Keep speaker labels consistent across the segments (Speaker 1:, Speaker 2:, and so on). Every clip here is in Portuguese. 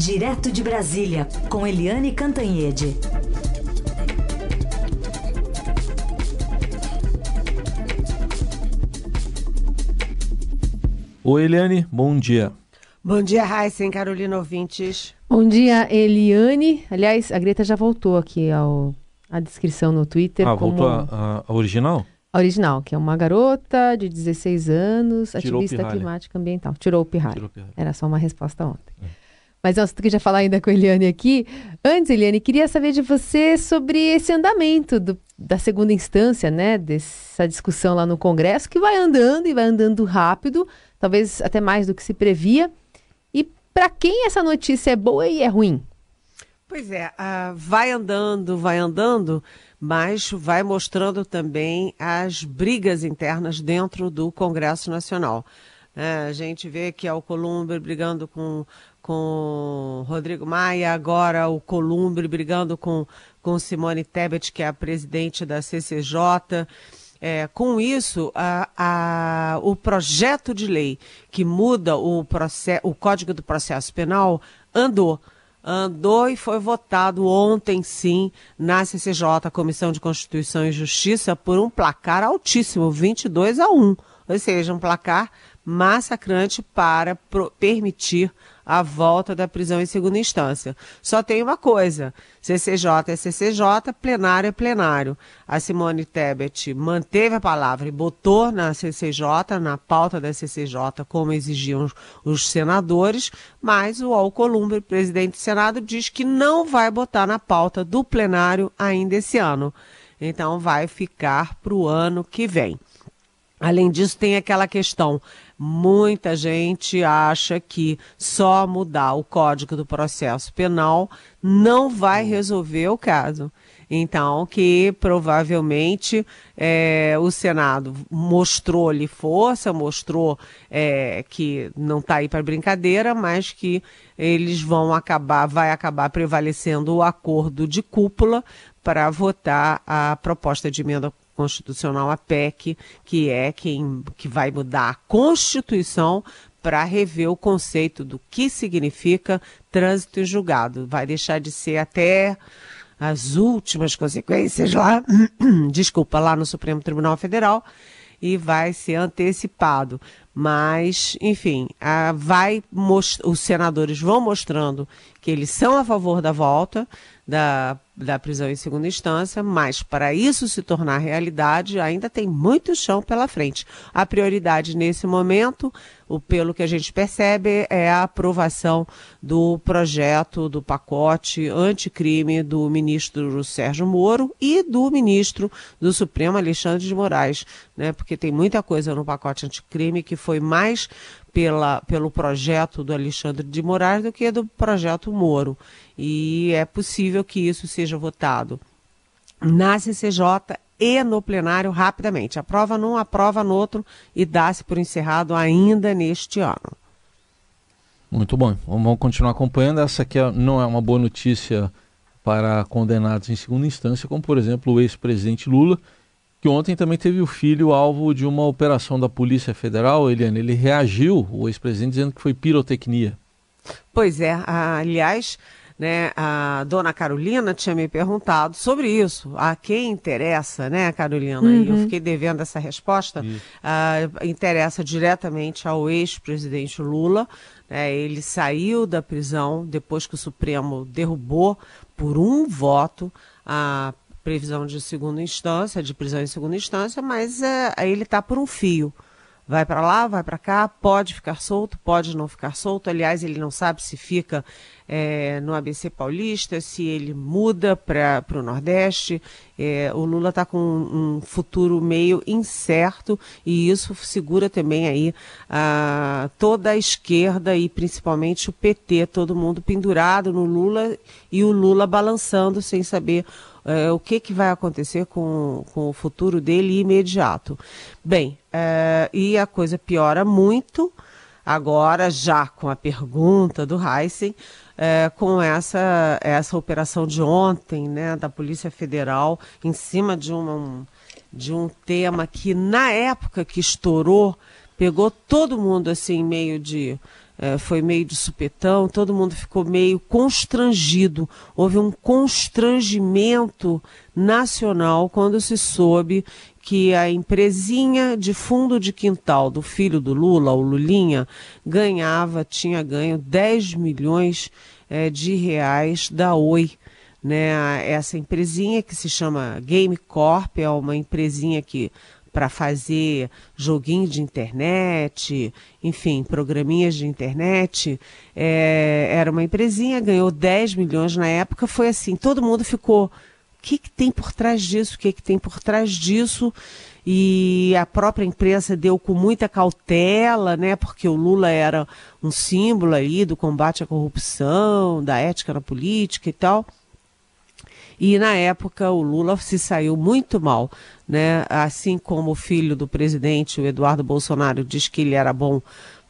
Speaker 1: Direto de Brasília, com Eliane Cantanhede.
Speaker 2: Oi, Eliane, bom dia.
Speaker 3: Bom dia, Raíssen, Carolina Ouvintes.
Speaker 4: Bom dia, Eliane. Aliás, a Greta já voltou aqui ao, à descrição no Twitter.
Speaker 2: Ah,
Speaker 4: como...
Speaker 2: voltou a, a, original?
Speaker 4: A original, que é uma garota de 16 anos,
Speaker 2: Tirou
Speaker 4: ativista
Speaker 2: pirralha.
Speaker 4: climática ambiental. Tirou o pirralho.
Speaker 2: Tirou.
Speaker 4: Era só uma resposta ontem. Mas nossa, tu queria falar ainda com a Eliane aqui. Antes, Eliane, queria saber de você sobre esse andamento do- da segunda instância, né? Dessa discussão lá no Congresso, que vai andando e vai andando rápido, talvez até mais do que se previa. E para quem essa notícia é boa e é ruim?
Speaker 3: Pois é, ah, vai andando, vai andando, mas vai mostrando também as brigas internas dentro do Congresso Nacional. né? a gente vê que é o Columbre brigando com, com Rodrigo Maia, agora o Columbre brigando com, com Simone Tebet, que é a presidente da CCJ. É, com isso, a- a- o projeto de lei que muda o, proce- o Código do Processo Penal andou. Andou e foi votado ontem, sim, na CCJ, Comissão de Constituição e Justiça, por um placar altíssimo, 22 a 1. Ou seja, um placar massacrante para pro- permitir a volta da prisão em segunda instância. Só tem uma coisa: CCJ é CCJ, plenário é plenário. A Simone Tebet manteve a palavra e botou na CCJ, na pauta da CCJ, como exigiam os, senadores, mas o Alcolumbre, presidente do Senado, diz que não vai botar na pauta do plenário ainda esse ano. Então vai ficar para o ano que vem. Além disso, tem aquela questão. Muita gente acha que só mudar o Código do Processo Penal não vai resolver o caso. Então, que provavelmente eh, o Senado mostrou-lhe força, mostrou eh, que não está aí para brincadeira, mas que eles vão acabar, vai acabar prevalecendo o acordo de cúpula para votar a proposta de emenda constitucional, a PEC, que é quem que vai mudar a Constituição para rever o conceito do que significa trânsito em julgado. Vai deixar de ser até as últimas consequências lá, desculpa, lá no Supremo Tribunal Federal e vai ser antecipado. Mas, enfim, ah, vai os senadores vão mostrando que eles são a favor da volta da, da prisão em segunda instância, mas para isso se tornar realidade, ainda tem muito chão pela frente. A prioridade nesse momento, o, pelo que a gente percebe, é a aprovação do projeto do pacote anticrime do ministro Sérgio Moro e do ministro do Supremo Alexandre de Moraes, né? Porque tem muita coisa no pacote anticrime que foi mais pela, pelo projeto do Alexandre de Moraes do que do projeto Moro. E é possível que isso seja votado na CCJ e no plenário rapidamente. Aprova num, aprova no outro e dá-se por encerrado ainda neste ano.
Speaker 2: Muito bom. Vamos continuar acompanhando. Essa aqui é- não é uma boa notícia para condenados em segunda instância, como por exemplo o ex-presidente Lula, que ontem também teve o filho alvo de uma operação da Polícia Federal. Eliane, ele reagiu, o ex-presidente, dizendo que foi pirotecnia.
Speaker 3: Pois é, aliás, né, a dona Carolina tinha me perguntado sobre isso. A quem interessa, né, Carolina? E eu fiquei devendo essa resposta. Ah, interessa diretamente ao ex-presidente Lula. né, ele saiu da prisão depois que o Supremo derrubou por um voto a previsão de segunda instância, de prisão em segunda instância, mas eh, ele está por um fio. Vai para lá, vai para cá, pode ficar solto, pode não ficar solto. Aliás, ele não sabe se fica eh, no ABC Paulista, se ele muda para o Nordeste. Eh, o Lula está com um, futuro meio incerto e isso segura também aí ah, toda a esquerda e principalmente o PT, todo mundo pendurado no Lula e o Lula balançando sem saber eh, o que, que vai acontecer com, com o futuro dele imediato. Bem, eh, e a coisa piora muito agora, já com a pergunta do Heisen, eh, com essa, essa operação de ontem, né, da Polícia Federal, em cima de, uma, um, de um tema que, na época que estourou, pegou todo mundo assim, meio de é, foi meio de supetão, todo mundo ficou meio constrangido. Houve um constrangimento nacional quando se soube que a empresinha de fundo de quintal do filho do Lula, o Lulinha, ganhava, tinha ganho 10 milhões é, de reais da Oi. Né? Essa empresinha que se chama Game Corp é uma empresinha que para fazer joguinho de internet, enfim, programinhas de internet. É, era uma empresinha, ganhou 10 milhões na época, foi assim, todo mundo ficou. Que, que tem por trás disso? O que, que tem por trás disso? E a própria imprensa deu com muita cautela, né? Porque o Lula era um símbolo aí do combate à corrupção, da ética na política e tal. E na época o Lula se saiu muito mal, né? Assim como o filho do presidente, o Eduardo Bolsonaro, diz que ele era bom,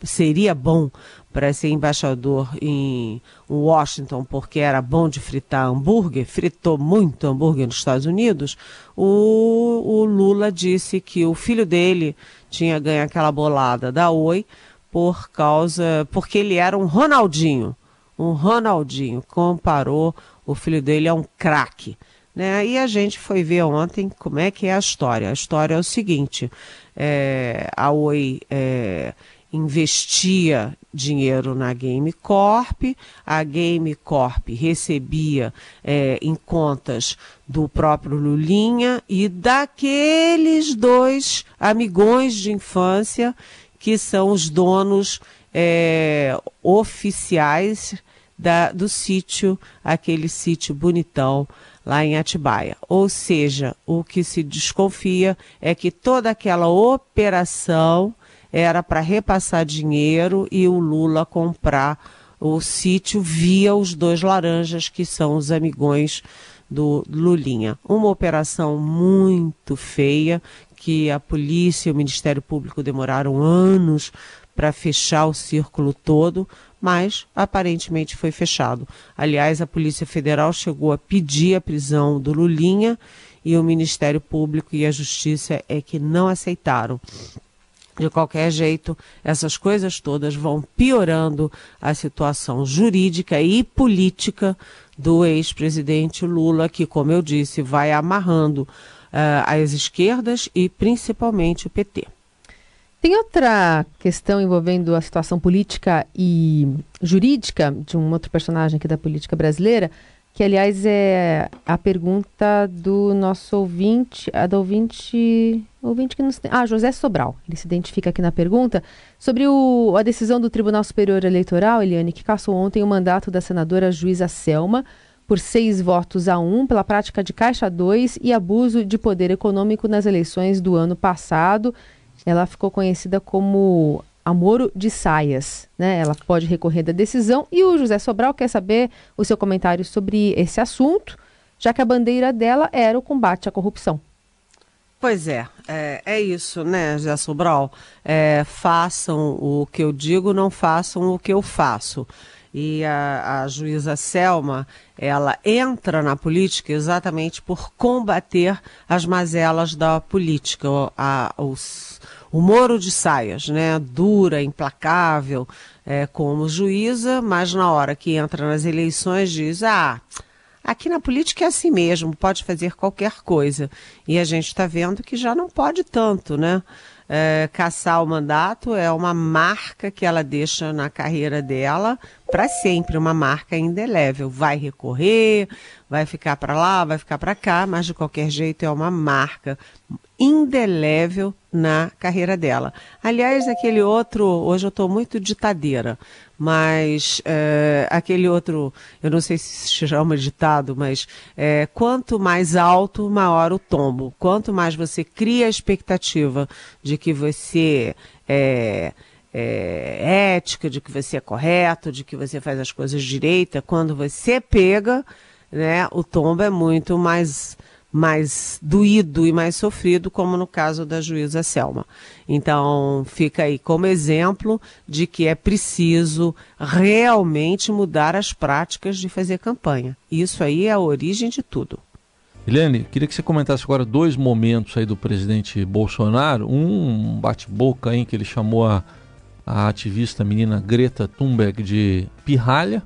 Speaker 3: seria bom para ser embaixador em Washington porque era bom de fritar hambúrguer, fritou muito hambúrguer nos Estados Unidos, o, o Lula disse que o filho dele tinha ganho aquela bolada da Oi por causa, porque ele era um Ronaldinho, um Ronaldinho, comparou o filho dele é um craque. Né? E a gente foi ver ontem como é que é a história. A história é o seguinte: é, a Oi é, investia dinheiro na Game Corp, a Game Corp recebia é, em contas do próprio Lulinha e daqueles dois amigões de infância que são os donos é, oficiais da, do sítio, aquele sítio bonitão lá em Atibaia. Ou seja, o que se desconfia é que toda aquela operação era para repassar dinheiro e o Lula comprar o sítio via os dois laranjas, que são os amigões do Lulinha. Uma operação muito feia, que a polícia e o Ministério Público demoraram anos para fechar o círculo todo, mas aparentemente foi fechado. Aliás, a Polícia Federal chegou a pedir a prisão do Lulinha e o Ministério Público e a Justiça é que não aceitaram. De qualquer jeito, essas coisas todas vão piorando a situação jurídica e política do ex-presidente Lula, que, como eu disse, vai amarrando uh, as esquerdas e principalmente o PT.
Speaker 4: Tem outra questão envolvendo a situação política e jurídica de um outro personagem aqui da política brasileira, que aliás é a pergunta do nosso ouvinte, a do ouvinte, ouvinte que nos tem, ah, José Sobral, ele se identifica aqui na pergunta, sobre o, a decisão do Tribunal Superior Eleitoral, Eliane, que cassou ontem o mandato da senadora juíza Selma, por seis votos a um pela prática de Caixa 2 e abuso de poder econômico nas eleições do ano passado. Ela ficou conhecida como Amoro de Saias. Né? Ela pode recorrer da decisão e o José Sobral quer saber o seu comentário sobre esse assunto, já que a bandeira dela era o combate à corrupção.
Speaker 3: Pois é, é, é isso, né, José Sobral? É, façam o que eu digo, não façam o que eu faço. E a, a juíza Selma, ela entra na política exatamente por combater as mazelas da política, a, os o Moro de Saias, né? Dura, implacável, é, como juíza, mas na hora que entra nas eleições diz: ah, aqui na política é assim mesmo, pode fazer qualquer coisa. E a gente está vendo que já não pode tanto, né? É, caçar o mandato é uma marca que ela deixa na carreira dela para sempre, uma marca indelével. Vai recorrer, vai ficar para lá, vai ficar para cá, mas de qualquer jeito é uma marca indelével na carreira dela. Aliás, aquele outro, hoje eu estou muito ditadeira, mas é, aquele outro, eu não sei se se chama ditado, mas é, quanto mais alto, maior o tombo. Quanto mais você cria a expectativa de que você é, é ética, de que você é correto, de que você faz as coisas direita, quando você pega, né, o tombo é muito mais mais doído e mais sofrido, como no caso da juíza Selma. Então, fica aí como exemplo de que é preciso realmente mudar as práticas de fazer campanha. Isso aí é a origem de tudo.
Speaker 2: Eliane, queria que você comentasse agora dois momentos aí do presidente Bolsonaro. Um bate-boca em que ele chamou a, a ativista menina Greta Thunberg de pirralha.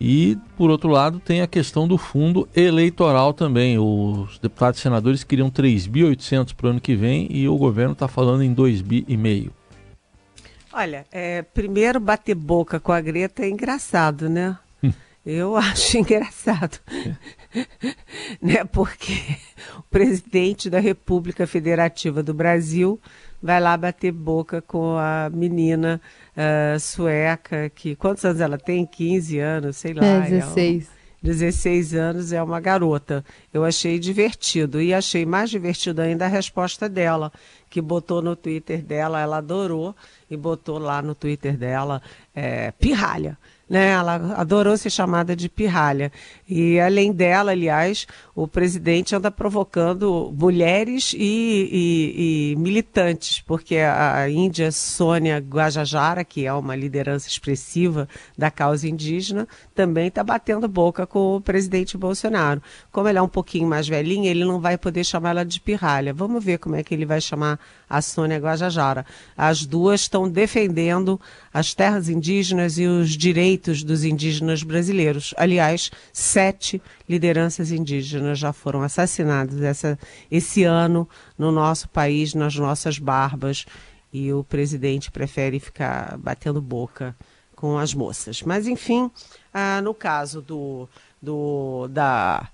Speaker 2: E, por outro lado, tem a questão do fundo eleitoral também. Os deputados e senadores queriam 3.800 para o ano que vem e o governo está falando em 2,5 bi.
Speaker 3: Olha, é, primeiro bater boca com a Greta é engraçado, né? Eu acho engraçado, né? Porque o presidente da República Federativa do Brasil vai lá bater boca com a menina uh, sueca, que quantos anos ela tem? 15 anos, sei lá.
Speaker 4: É, 16. É um,
Speaker 3: 16 anos, é uma garota. Eu achei divertido. E achei mais divertido ainda a resposta dela, que botou no Twitter dela, ela adorou, e botou lá no Twitter dela, é, pirralha né? Ela adorou ser chamada de pirralha. E além dela, aliás, o presidente anda provocando mulheres e, e, e militantes, porque a Índia Sônia Guajajara, que é uma liderança expressiva da causa indígena, também está batendo boca com o presidente Bolsonaro. Como ele é um pouquinho mais velhinho, ele não vai poder chamar ela de pirralha. Vamos ver como é que ele vai chamar a Sônia Guajajara. As duas estão defendendo as terras indígenas e os direitos dos indígenas brasileiros. Aliás, sete lideranças indígenas já foram assassinadas essa, esse ano no nosso país, nas nossas barbas, e o presidente prefere ficar batendo boca com as moças. Mas, enfim, ah, no caso do, do, da,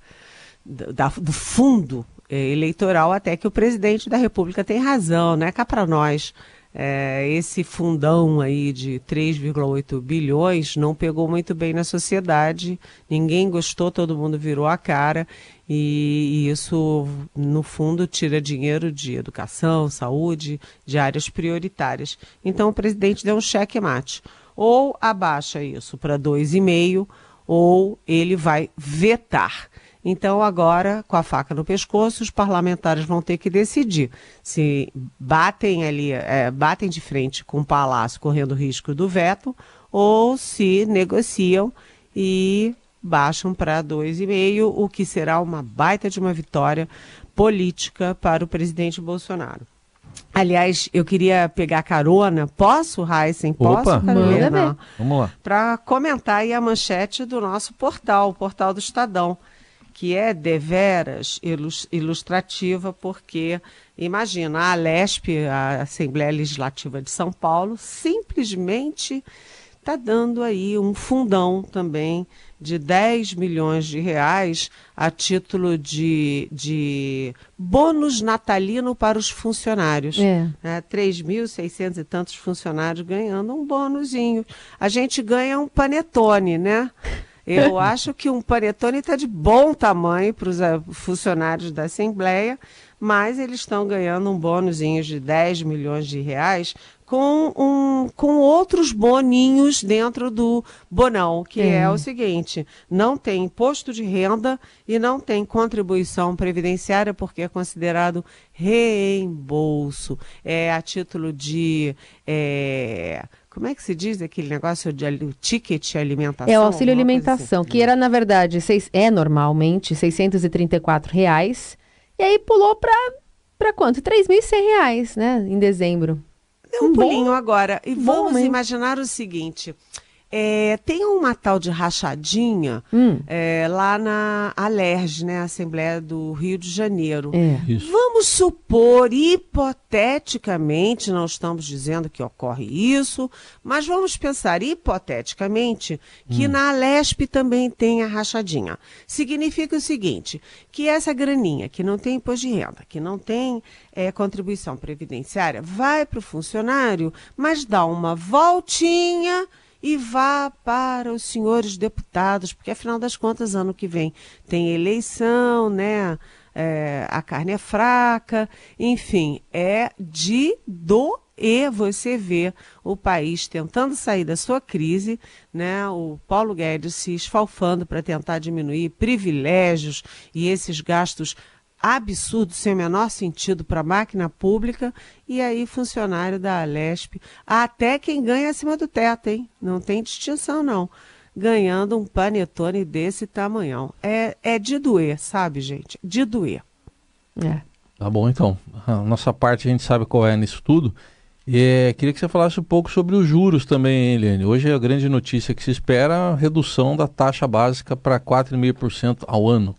Speaker 3: da, do fundo eh, eleitoral, até que o presidente da República tem razão, né? Cá para nós é, esse fundão aí de 3,8 bilhões não pegou muito bem na sociedade, ninguém gostou, todo mundo virou a cara e, e isso, no fundo, tira dinheiro de educação, saúde, de áreas prioritárias. Então o presidente deu um cheque mate. Ou abaixa isso para 2,5 ou ele vai vetar. Então, agora, com a faca no pescoço, os parlamentares vão ter que decidir se batem ali, é, batem de frente com o Palácio correndo risco do veto, ou se negociam e baixam para 2,5, o que será uma baita de uma vitória política para o presidente Bolsonaro. Aliás, eu queria pegar carona. Posso, Heisen? Posso,
Speaker 2: Opa,
Speaker 3: Carolina?
Speaker 2: Vamos lá.
Speaker 3: Para comentar aí a manchete do nosso portal, o portal do Estadão que é deveras ilustrativa, porque, imagina, a Alesp, a Assembleia Legislativa de São Paulo, simplesmente está dando aí um fundão também de 10 milhões de reais a título de, de bônus natalino para os funcionários. É. Né? 3.600 e tantos funcionários ganhando um bônusinho. A gente ganha um panetone, né? Eu acho que um panetone está de bom tamanho para os eh, funcionários da Assembleia, mas eles estão ganhando um bônusinho de 10 milhões de reais com, um, com outros boninhos dentro do bonão, que é. é o seguinte: não tem imposto de renda e não tem contribuição previdenciária, porque é considerado reembolso. É a título de. É, como é que se diz aquele negócio de o ticket alimentação?
Speaker 4: É o auxílio alimentação, assim. que era, na verdade, seis, é normalmente 634 reais. E aí pulou para quanto? R$ 3.100 né? Em dezembro.
Speaker 3: Deu um, um pulinho bom, agora. E vamos imaginar o seguinte: é, tem uma tal de rachadinha hum. é, lá na Alerj, né, Assembleia do Rio de Janeiro. É. Vamos supor, hipoteticamente, não estamos dizendo que ocorre isso, mas vamos pensar hipoteticamente que hum. na Alesp também tem a rachadinha. Significa o seguinte, que essa graninha que não tem imposto de renda, que não tem é, contribuição previdenciária, vai para o funcionário, mas dá uma voltinha e vá para os senhores deputados, porque afinal das contas, ano que vem tem eleição, né? É, a carne é fraca, enfim, é de do e você vê o país tentando sair da sua crise, né? O Paulo Guedes se esfalfando para tentar diminuir privilégios e esses gastos absurdo, sem o menor sentido para a máquina pública, e aí funcionário da Alesp, até quem ganha acima do teto, hein? Não tem distinção, não. Ganhando um panetone desse tamanhão. É, é de doer, sabe, gente? De doer.
Speaker 2: É. Tá bom, então. A nossa parte a gente sabe qual é nisso tudo. É, queria que você falasse um pouco sobre os juros também, Eliane. Hoje a grande notícia que se espera é a redução da taxa básica para 4,5% ao ano.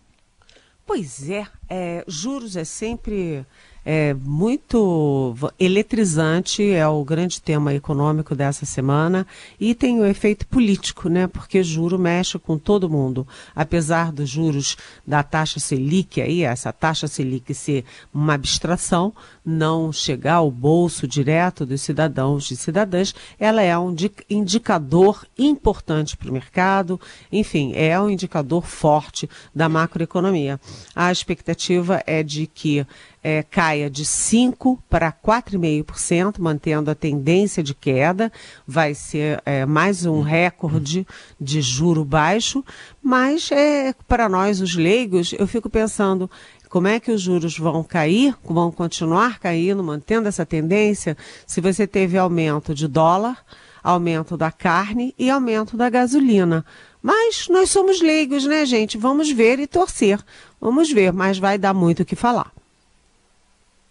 Speaker 3: Pois é, é, juros é sempre é muito eletrizante, é o grande tema econômico dessa semana e tem o efeito político, né? Porque juro mexe com todo mundo. Apesar dos juros da taxa Selic aí, essa taxa Selic ser uma abstração, não chegar ao bolso direto dos cidadãos e cidadãs, ela é um indicador importante para o mercado, enfim, é um indicador forte da macroeconomia. A expectativa é de que é, caia de 5% para 4,5%, mantendo a tendência de queda. Vai ser é, mais um recorde de juro baixo, mas é, para nós, os leigos, eu fico pensando. Como é que os juros vão cair, vão continuar caindo, mantendo essa tendência, se você teve aumento de dólar, aumento da carne e aumento da gasolina. Mas nós somos leigos, né, gente? Vamos ver e torcer. Vamos ver, mas vai dar muito o que falar.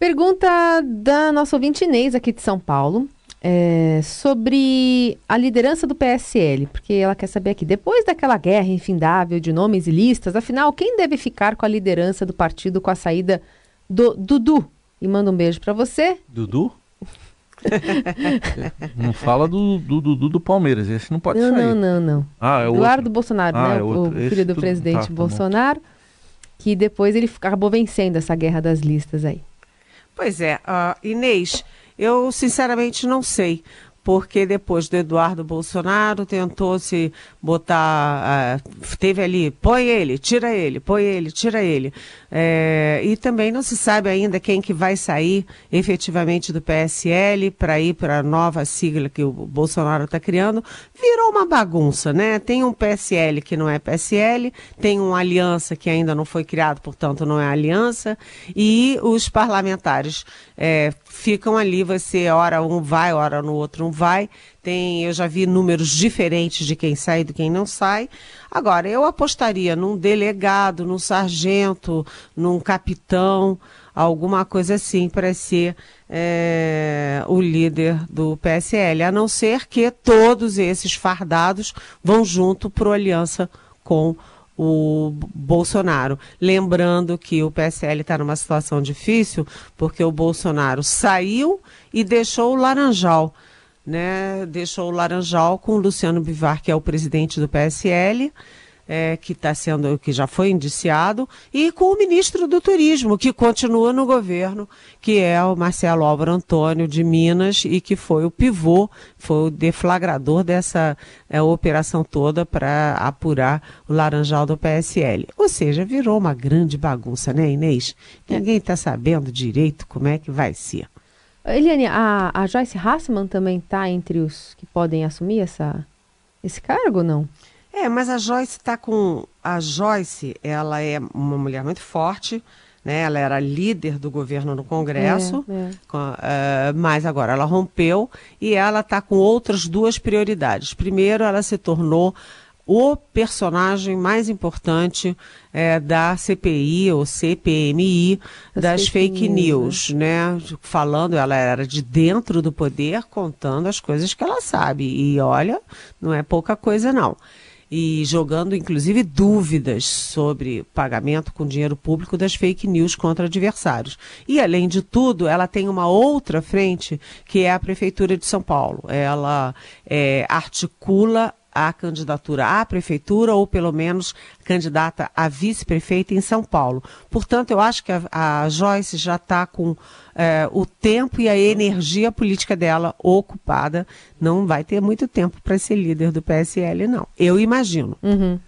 Speaker 4: Pergunta da nossa ouvinte Inês, aqui de São Paulo, é, sobre a liderança do PSL, porque ela quer saber aqui, depois daquela guerra infindável de nomes e listas, afinal, quem deve ficar com a liderança do partido com a saída do Dudu? E manda um beijo para você.
Speaker 2: Dudu? não fala do Dudu do, do, Palmeiras, esse não pode
Speaker 4: não,
Speaker 2: sair.
Speaker 4: Não, não, não.
Speaker 2: Ah, é
Speaker 4: Eduardo. Bolsonaro, ah, né? É o filho do presidente tá, tá Bolsonaro, que depois ele acabou vencendo essa guerra das listas aí.
Speaker 3: Pois é, uh, Inês, eu sinceramente não sei, porque depois do Eduardo Bolsonaro tentou se botar, uh, teve ali, põe ele, tira ele, põe ele, tira ele. É, e também não se sabe ainda quem que vai sair efetivamente do PSL para ir para a nova sigla que o Bolsonaro está criando. Virou uma bagunça, né? Tem um PSL que não é PSL, tem uma aliança que ainda não foi criado, portanto não é aliança, e os parlamentares é, ficam ali, você hora um vai, hora no outro não vai. Tem, eu já vi números diferentes de quem sai e de quem não sai. Agora, eu apostaria num delegado, num sargento, num capitão, alguma coisa assim para ser é, o líder do PSL, a não ser que todos esses fardados vão junto para aliança com o Bolsonaro. Lembrando que o PSL está numa situação difícil, porque o Bolsonaro saiu e deixou o Laranjal né, deixou o Laranjal com o Luciano Bivar, que é o presidente do PSL, é, que está sendo, que já foi indiciado, e com o ministro do Turismo, que continua no governo, que é o Marcelo Álvaro Antônio de Minas e que foi o pivô, foi o deflagrador dessa é, operação toda para apurar o Laranjal do PSL. Ou seja, virou uma grande bagunça, né, Inês? Ninguém está sabendo direito como é que vai ser.
Speaker 4: Eliane, a, a Joyce Hassman também está entre os que podem assumir essa, esse cargo, não?
Speaker 3: É, mas a Joyce está com. A Joyce, ela é uma mulher muito forte, né? Ela era líder do governo no Congresso, é, é. Com, uh, mas agora ela rompeu e ela está com outras duas prioridades. Primeiro, ela se tornou o personagem mais importante é, da CPI ou CPMI das, das fake, fake news, news, né? Falando, ela era de dentro do poder, contando as coisas que ela sabe. E olha, não é pouca coisa não. E jogando, inclusive, dúvidas sobre pagamento com dinheiro público das fake news contra adversários. E, além de tudo, ela tem uma outra frente, que é a Prefeitura de São Paulo. Ela é, articula a candidatura à prefeitura ou pelo menos candidata a vice-prefeita em São Paulo. Portanto, eu acho que a, a Joyce já está com é, o tempo e a energia política dela ocupada. Não vai ter muito tempo para ser líder do PSL, não. Eu imagino.
Speaker 4: Uhum.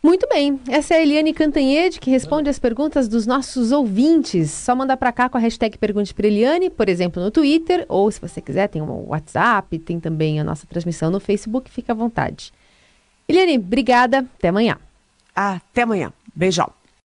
Speaker 4: Muito bem, essa é a Eliane Cantanhede que responde as perguntas dos nossos ouvintes. Só mandar para cá com a hashtag Pergunte para Eliane, por exemplo, no Twitter, ou se você quiser, tem um WhatsApp, tem também a nossa transmissão no Facebook, fica à vontade. Eliane, obrigada, até amanhã.
Speaker 3: Até amanhã, beijão.